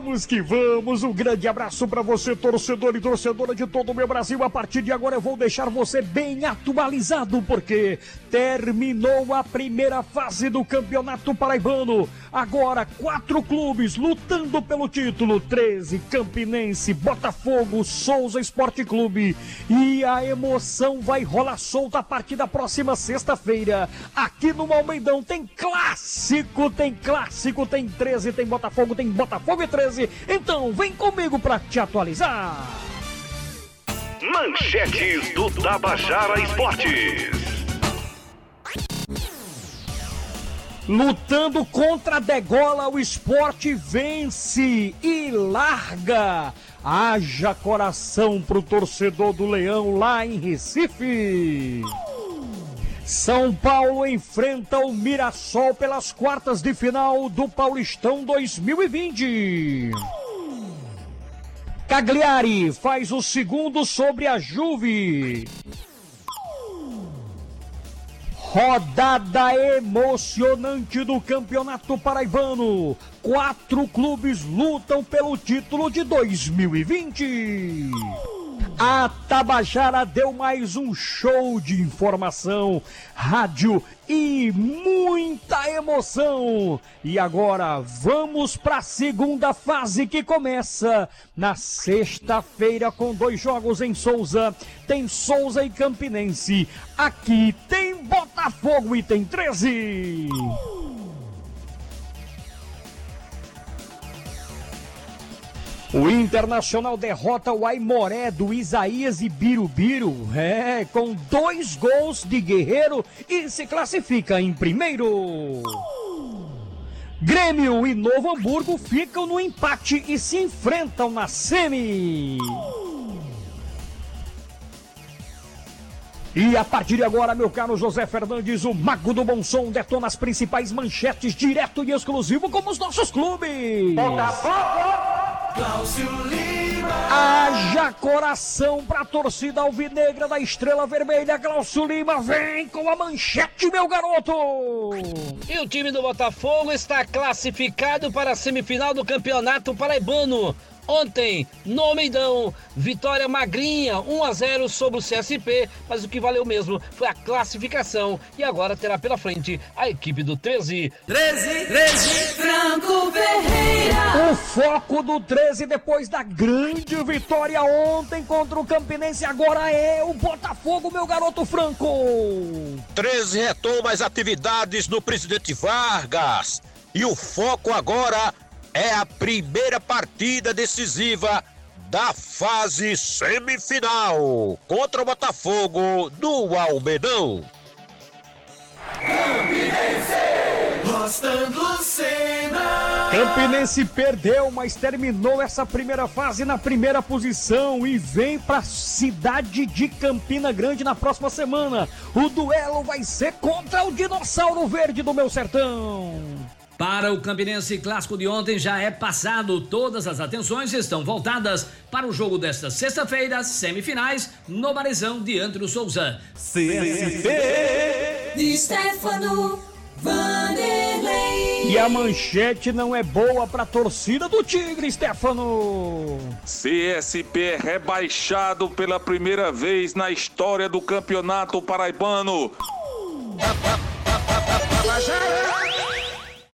vamos que vamos. Um grande abraço para você, torcedor e torcedora de todo o meu Brasil. A partir de agora eu vou deixar você bem atualizado, porque terminou a primeira fase do Campeonato Paraibano. Agora, quatro clubes lutando pelo título: 13, Campinense, Botafogo, Souza Esporte Clube. E a emoção vai rolar solta a partir da próxima sexta-feira. Aqui no Almeidão tem clássico, tem clássico, tem 13, tem Botafogo, tem Botafogo e 13. Então vem comigo para te atualizar. Manchetes do Tabajara Esportes. Lutando contra a degola, o esporte vence e larga. Haja coração pro torcedor do Leão lá em Recife. São Paulo enfrenta o Mirassol pelas quartas de final do Paulistão 2020. Cagliari faz o segundo sobre a Juve. Rodada emocionante do Campeonato Paraibano. Quatro clubes lutam pelo título de 2020. A Tabajara deu mais um show de informação, rádio e muita emoção. E agora vamos para a segunda fase que começa na sexta-feira com dois jogos em Souza. Tem Souza e Campinense. Aqui tem Botafogo e tem 13. O Internacional derrota o Aimoré do Isaías e Birubiru, é, com dois gols de Guerreiro e se classifica em primeiro. Grêmio e Novo Hamburgo ficam no empate e se enfrentam na semi. E a partir de agora, meu caro José Fernandes, o Mago do Bom Som detona as principais manchetes direto e exclusivo como os nossos clubes. Botafogo! Cláudio Lima. Haja coração pra torcida alvinegra da Estrela Vermelha. Cláudio Lima vem com a manchete, meu garoto. E o time do Botafogo está classificado para a semifinal do Campeonato Paraibano. Ontem, no Almeidão, vitória magrinha, 1 a 0 sobre o CSP, mas o que valeu mesmo foi a classificação e agora terá pela frente a equipe do 13. 13, 13, Franco Ferreira. O foco do 13 depois da grande vitória ontem contra o Campinense agora é o Botafogo, meu garoto Franco. 13 retoma as atividades no Presidente Vargas e o foco agora é a primeira partida decisiva da fase semifinal contra o Botafogo do Almedão. Campinense perdeu, mas terminou essa primeira fase na primeira posição e vem para a cidade de Campina Grande na próxima semana. O duelo vai ser contra o Dinossauro Verde do meu sertão. Para o Campinense clássico de ontem já é passado. Todas as atenções estão voltadas para o jogo desta sexta-feira, semifinais, no Barizão diante do Souza. CSP. De Stefano Vanderlei. E a manchete não é boa para a torcida do Tigre, Stefano. CSP é rebaixado pela primeira vez na história do Campeonato Paraibano.